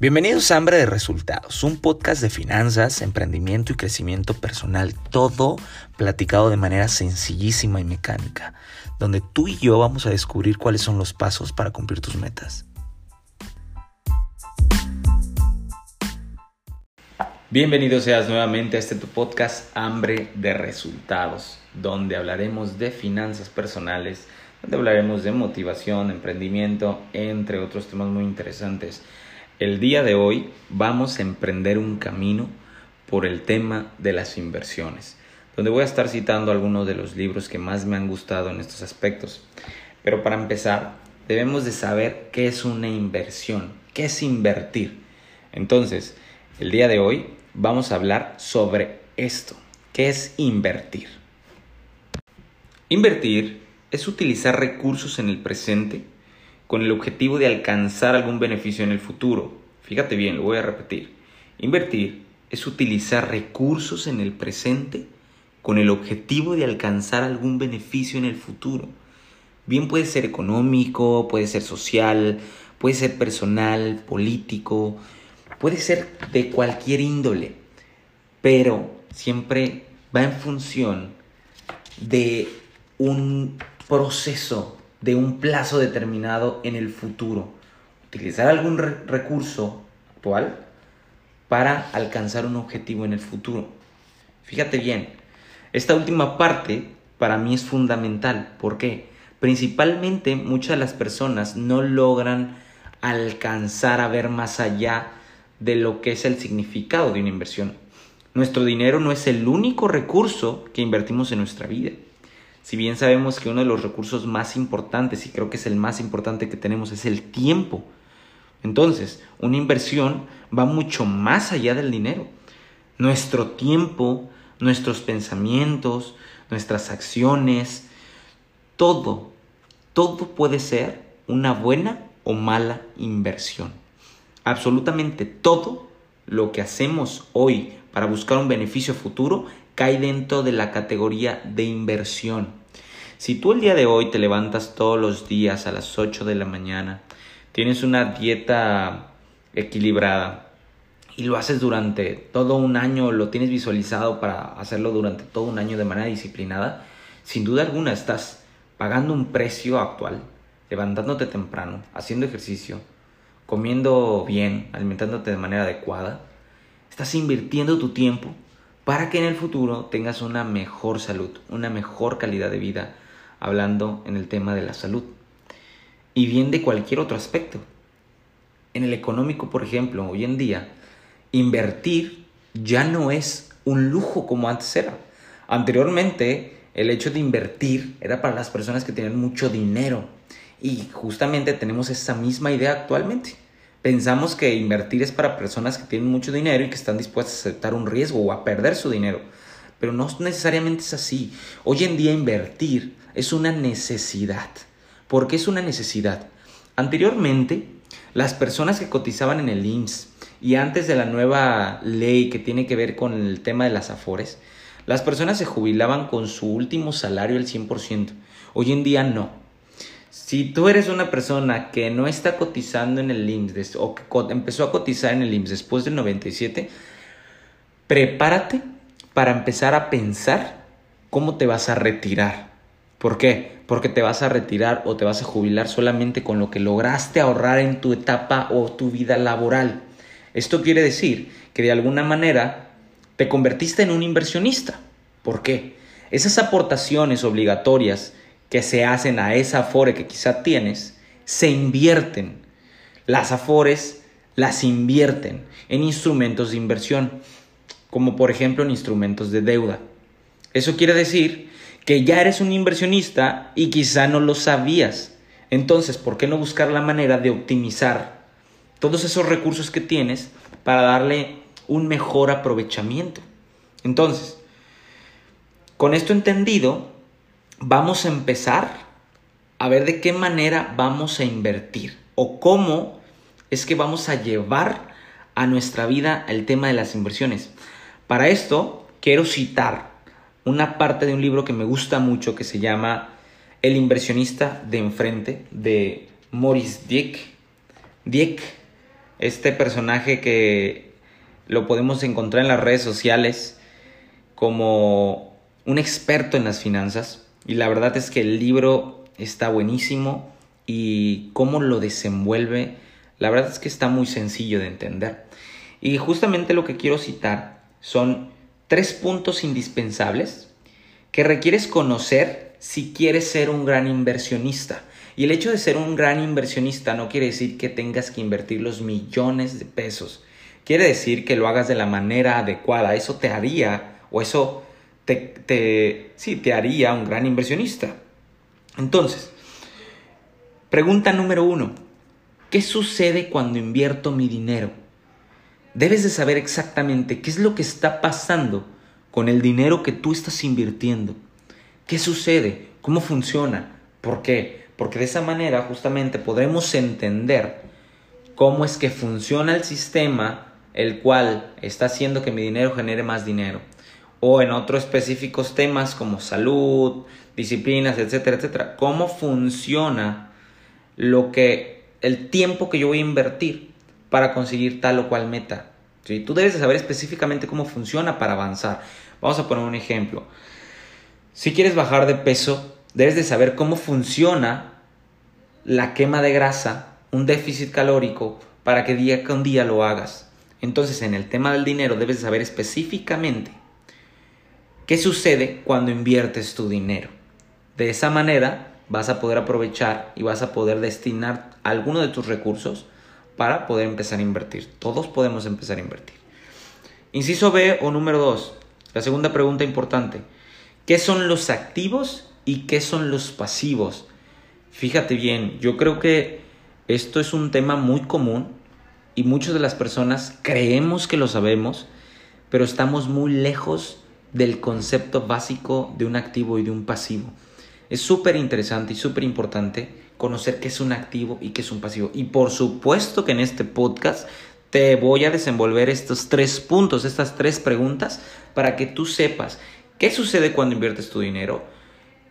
Bienvenidos a Hambre de Resultados, un podcast de finanzas, emprendimiento y crecimiento personal, todo platicado de manera sencillísima y mecánica, donde tú y yo vamos a descubrir cuáles son los pasos para cumplir tus metas. Bienvenido seas nuevamente a este tu podcast Hambre de Resultados, donde hablaremos de finanzas personales, donde hablaremos de motivación, emprendimiento, entre otros temas muy interesantes. El día de hoy vamos a emprender un camino por el tema de las inversiones, donde voy a estar citando algunos de los libros que más me han gustado en estos aspectos. Pero para empezar, debemos de saber qué es una inversión, qué es invertir. Entonces, el día de hoy vamos a hablar sobre esto, qué es invertir. Invertir es utilizar recursos en el presente con el objetivo de alcanzar algún beneficio en el futuro. Fíjate bien, lo voy a repetir. Invertir es utilizar recursos en el presente con el objetivo de alcanzar algún beneficio en el futuro. Bien puede ser económico, puede ser social, puede ser personal, político, puede ser de cualquier índole, pero siempre va en función de un proceso de un plazo determinado en el futuro. Utilizar algún recurso actual para alcanzar un objetivo en el futuro. Fíjate bien, esta última parte para mí es fundamental. ¿Por qué? Principalmente muchas de las personas no logran alcanzar a ver más allá de lo que es el significado de una inversión. Nuestro dinero no es el único recurso que invertimos en nuestra vida. Si bien sabemos que uno de los recursos más importantes, y creo que es el más importante que tenemos, es el tiempo. Entonces, una inversión va mucho más allá del dinero. Nuestro tiempo, nuestros pensamientos, nuestras acciones, todo, todo puede ser una buena o mala inversión. Absolutamente todo lo que hacemos hoy para buscar un beneficio futuro cae dentro de la categoría de inversión. Si tú el día de hoy te levantas todos los días a las 8 de la mañana, tienes una dieta equilibrada y lo haces durante todo un año, lo tienes visualizado para hacerlo durante todo un año de manera disciplinada, sin duda alguna estás pagando un precio actual, levantándote temprano, haciendo ejercicio, comiendo bien, alimentándote de manera adecuada, estás invirtiendo tu tiempo para que en el futuro tengas una mejor salud, una mejor calidad de vida, hablando en el tema de la salud. Y bien de cualquier otro aspecto. En el económico, por ejemplo, hoy en día, invertir ya no es un lujo como antes era. Anteriormente, el hecho de invertir era para las personas que tenían mucho dinero. Y justamente tenemos esa misma idea actualmente. Pensamos que invertir es para personas que tienen mucho dinero y que están dispuestas a aceptar un riesgo o a perder su dinero. Pero no necesariamente es así. Hoy en día invertir es una necesidad. ¿Por qué es una necesidad? Anteriormente, las personas que cotizaban en el IMSS y antes de la nueva ley que tiene que ver con el tema de las afores, las personas se jubilaban con su último salario al 100%. Hoy en día no. Si tú eres una persona que no está cotizando en el IMSS o que empezó a cotizar en el IMSS después del 97, prepárate para empezar a pensar cómo te vas a retirar. ¿Por qué? Porque te vas a retirar o te vas a jubilar solamente con lo que lograste ahorrar en tu etapa o tu vida laboral. Esto quiere decir que de alguna manera te convertiste en un inversionista. ¿Por qué? Esas aportaciones obligatorias que se hacen a esa Afore que quizá tienes, se invierten. Las Afores las invierten en instrumentos de inversión, como por ejemplo en instrumentos de deuda. Eso quiere decir que ya eres un inversionista y quizá no lo sabías. Entonces, ¿por qué no buscar la manera de optimizar todos esos recursos que tienes para darle un mejor aprovechamiento? Entonces, con esto entendido, vamos a empezar a ver de qué manera vamos a invertir o cómo es que vamos a llevar a nuestra vida el tema de las inversiones. Para esto quiero citar una parte de un libro que me gusta mucho que se llama El inversionista de enfrente de Maurice Dieck. Dieck este personaje que lo podemos encontrar en las redes sociales como un experto en las finanzas. Y la verdad es que el libro está buenísimo y cómo lo desenvuelve, la verdad es que está muy sencillo de entender. Y justamente lo que quiero citar son tres puntos indispensables que requieres conocer si quieres ser un gran inversionista. Y el hecho de ser un gran inversionista no quiere decir que tengas que invertir los millones de pesos. Quiere decir que lo hagas de la manera adecuada. Eso te haría, o eso te, sí, te haría un gran inversionista. Entonces, pregunta número uno. ¿Qué sucede cuando invierto mi dinero? Debes de saber exactamente qué es lo que está pasando con el dinero que tú estás invirtiendo. ¿Qué sucede? ¿Cómo funciona? ¿Por qué? Porque de esa manera justamente podremos entender cómo es que funciona el sistema el cual está haciendo que mi dinero genere más dinero. O en otros específicos temas como salud, disciplinas, etcétera, etcétera. Cómo funciona lo que el tiempo que yo voy a invertir para conseguir tal o cual meta. ¿Sí? Tú debes de saber específicamente cómo funciona para avanzar. Vamos a poner un ejemplo. Si quieres bajar de peso, debes de saber cómo funciona la quema de grasa, un déficit calórico, para que día con día lo hagas. Entonces, en el tema del dinero, debes de saber específicamente qué sucede cuando inviertes tu dinero. De esa manera, vas a poder aprovechar y vas a poder destinar alguno de tus recursos para poder empezar a invertir. Todos podemos empezar a invertir. Inciso B o número 2. La segunda pregunta importante. ¿Qué son los activos y qué son los pasivos? Fíjate bien, yo creo que esto es un tema muy común y muchas de las personas creemos que lo sabemos, pero estamos muy lejos del concepto básico de un activo y de un pasivo. Es súper interesante y súper importante conocer qué es un activo y qué es un pasivo. Y por supuesto que en este podcast te voy a desenvolver estos tres puntos, estas tres preguntas, para que tú sepas qué sucede cuando inviertes tu dinero,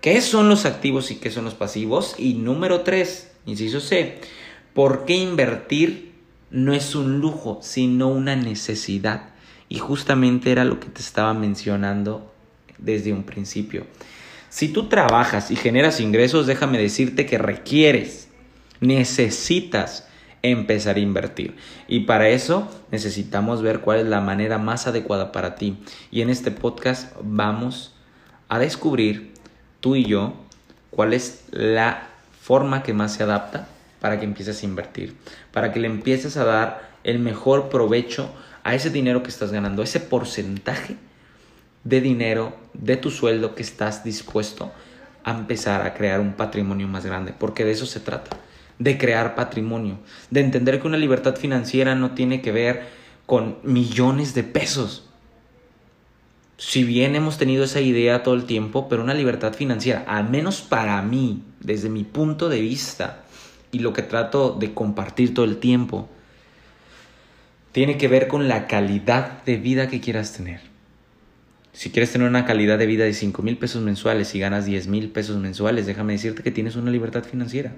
qué son los activos y qué son los pasivos. Y número tres, inciso C, por qué invertir no es un lujo, sino una necesidad. Y justamente era lo que te estaba mencionando desde un principio. Si tú trabajas y generas ingresos, déjame decirte que requieres, necesitas empezar a invertir. Y para eso necesitamos ver cuál es la manera más adecuada para ti. Y en este podcast vamos a descubrir tú y yo cuál es la forma que más se adapta para que empieces a invertir, para que le empieces a dar el mejor provecho a ese dinero que estás ganando, ese porcentaje de dinero de tu sueldo que estás dispuesto a empezar a crear un patrimonio más grande, porque de eso se trata de crear patrimonio, de entender que una libertad financiera no tiene que ver con millones de pesos. Si bien hemos tenido esa idea todo el tiempo, pero una libertad financiera, al menos para mí, desde mi punto de vista y lo que trato de compartir todo el tiempo, tiene que ver con la calidad de vida que quieras tener. Si quieres tener una calidad de vida de 5 mil pesos mensuales y ganas 10 mil pesos mensuales, déjame decirte que tienes una libertad financiera.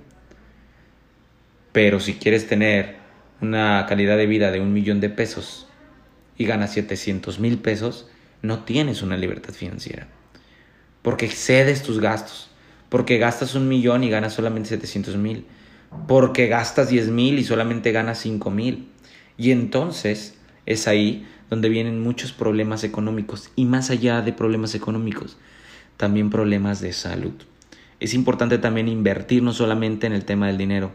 Pero si quieres tener una calidad de vida de un millón de pesos y ganas 700 mil pesos, no tienes una libertad financiera. Porque cedes tus gastos. Porque gastas un millón y ganas solamente 700 mil. Porque gastas 10 mil y solamente ganas 5 mil. Y entonces es ahí donde vienen muchos problemas económicos. Y más allá de problemas económicos, también problemas de salud. Es importante también invertir no solamente en el tema del dinero,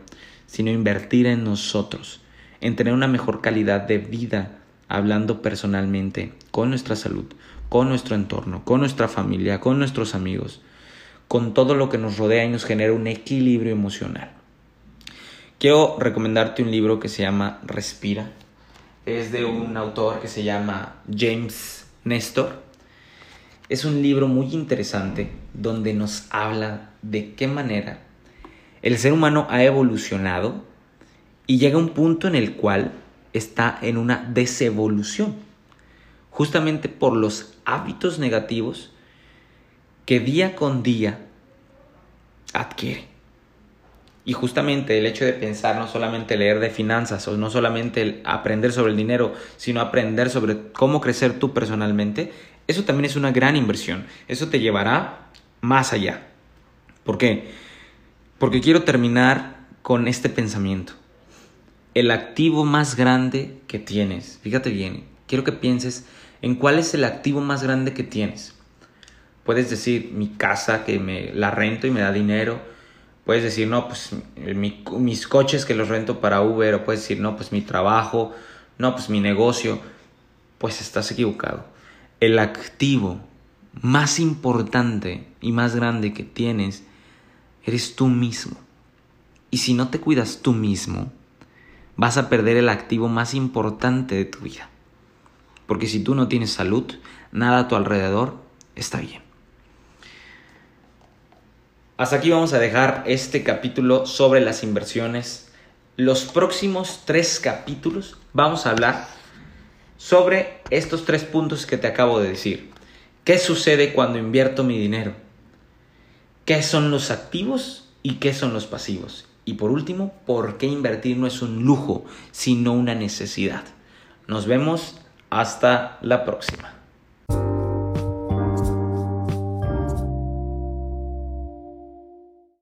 sino invertir en nosotros, en tener una mejor calidad de vida, hablando personalmente, con nuestra salud, con nuestro entorno, con nuestra familia, con nuestros amigos, con todo lo que nos rodea y nos genera un equilibrio emocional. Quiero recomendarte un libro que se llama Respira. Es de un autor que se llama James Nestor. Es un libro muy interesante donde nos habla de qué manera el ser humano ha evolucionado y llega a un punto en el cual está en una desevolución, justamente por los hábitos negativos que día con día adquiere. Y justamente el hecho de pensar, no solamente leer de finanzas o no solamente aprender sobre el dinero, sino aprender sobre cómo crecer tú personalmente, eso también es una gran inversión. Eso te llevará más allá. ¿Por qué? Porque quiero terminar con este pensamiento. El activo más grande que tienes, fíjate bien, quiero que pienses en cuál es el activo más grande que tienes. Puedes decir mi casa que me la rento y me da dinero. Puedes decir, no, pues mis coches que los rento para Uber. O puedes decir, no, pues mi trabajo. No, pues mi negocio. Pues estás equivocado. El activo más importante y más grande que tienes eres tú mismo. Y si no te cuidas tú mismo, vas a perder el activo más importante de tu vida. Porque si tú no tienes salud, nada a tu alrededor está bien. Hasta aquí vamos a dejar este capítulo sobre las inversiones. Los próximos tres capítulos vamos a hablar sobre estos tres puntos que te acabo de decir. ¿Qué sucede cuando invierto mi dinero? ¿Qué son los activos y qué son los pasivos? Y por último, ¿por qué invertir no es un lujo, sino una necesidad? Nos vemos hasta la próxima.